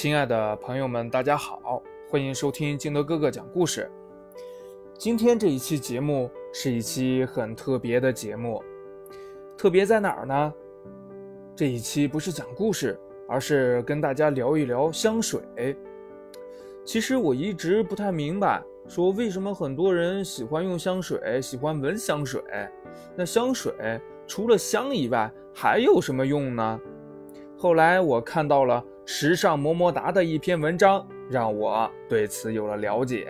亲爱的朋友们，大家好，欢迎收听金德哥哥讲故事。今天这一期节目是一期很特别的节目，特别在哪儿呢？这一期不是讲故事，而是跟大家聊一聊香水。其实我一直不太明白，说为什么很多人喜欢用香水，喜欢闻香水。那香水除了香以外，还有什么用呢？后来我看到了时尚么么哒的一篇文章，让我对此有了了解。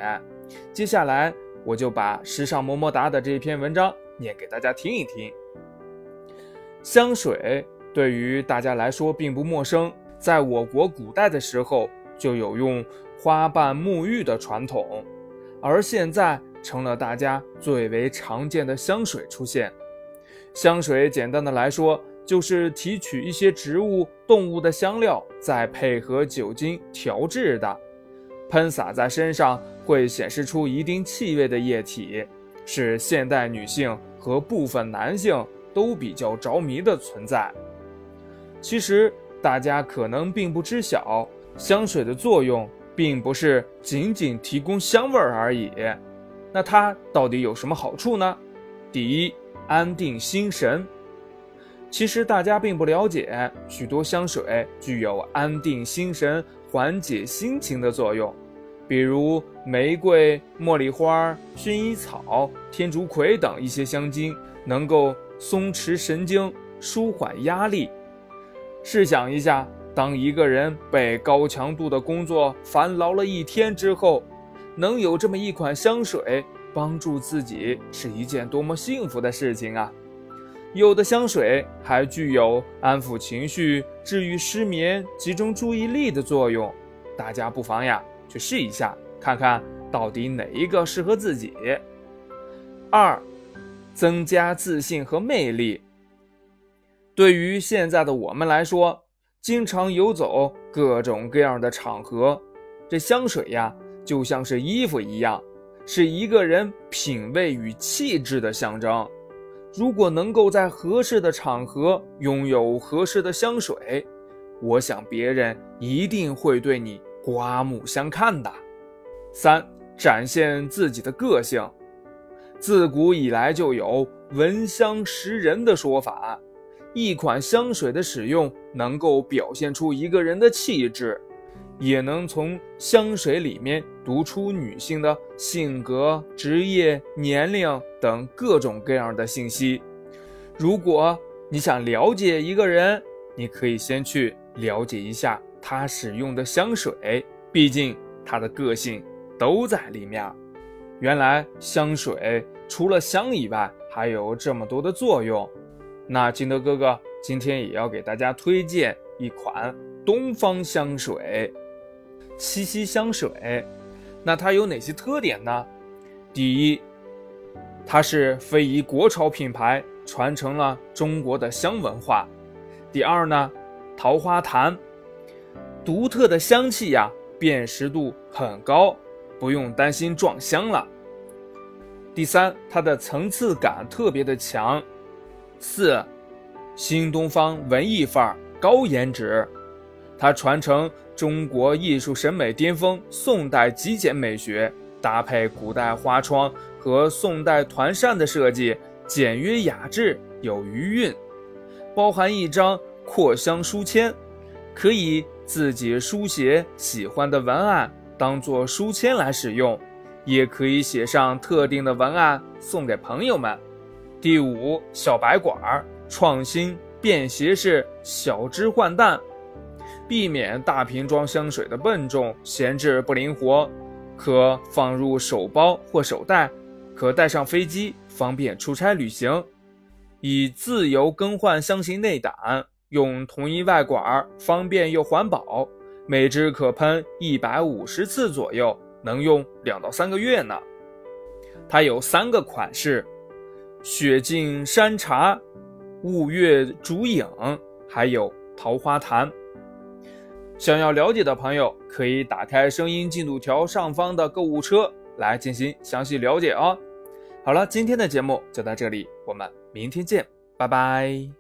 接下来我就把时尚么么哒的这篇文章念给大家听一听。香水对于大家来说并不陌生，在我国古代的时候就有用花瓣沐浴的传统，而现在成了大家最为常见的香水出现。香水简单的来说。就是提取一些植物、动物的香料，再配合酒精调制的，喷洒在身上会显示出一定气味的液体，是现代女性和部分男性都比较着迷的存在。其实大家可能并不知晓，香水的作用并不是仅仅提供香味而已。那它到底有什么好处呢？第一，安定心神。其实大家并不了解，许多香水具有安定心神、缓解心情的作用，比如玫瑰、茉莉花、薰衣草、天竺葵等一些香精，能够松弛神经、舒缓压力。试想一下，当一个人被高强度的工作烦劳了一天之后，能有这么一款香水帮助自己，是一件多么幸福的事情啊！有的香水还具有安抚情绪、治愈失眠、集中注意力的作用，大家不妨呀去试一下，看看到底哪一个适合自己。二，增加自信和魅力。对于现在的我们来说，经常游走各种各样的场合，这香水呀就像是衣服一样，是一个人品味与气质的象征。如果能够在合适的场合拥有合适的香水，我想别人一定会对你刮目相看的。三、展现自己的个性。自古以来就有“闻香识人”的说法，一款香水的使用能够表现出一个人的气质。也能从香水里面读出女性的性格、职业、年龄等各种各样的信息。如果你想了解一个人，你可以先去了解一下他使用的香水，毕竟他的个性都在里面。原来香水除了香以外，还有这么多的作用。那金德哥哥今天也要给大家推荐一款东方香水。七夕香水，那它有哪些特点呢？第一，它是非遗国潮品牌，传承了中国的香文化。第二呢，桃花潭，独特的香气呀，辨识度很高，不用担心撞香了。第三，它的层次感特别的强。四，新东方文艺范儿，高颜值。它传承中国艺术审美巅峰宋代极简美学，搭配古代花窗和宋代团扇的设计，简约雅致，有余韵。包含一张扩香书签，可以自己书写喜欢的文案，当做书签来使用，也可以写上特定的文案送给朋友们。第五，小白管，创新便携式，小支换弹。避免大瓶装香水的笨重、闲置不灵活，可放入手包或手袋，可带上飞机，方便出差旅行。以自由更换香型内胆，用同一外管，方便又环保。每支可喷一百五十次左右，能用两到三个月呢。它有三个款式：雪净山茶、雾月竹影，还有桃花潭。想要了解的朋友，可以打开声音进度条上方的购物车来进行详细了解哦。好了，今天的节目就到这里，我们明天见，拜拜。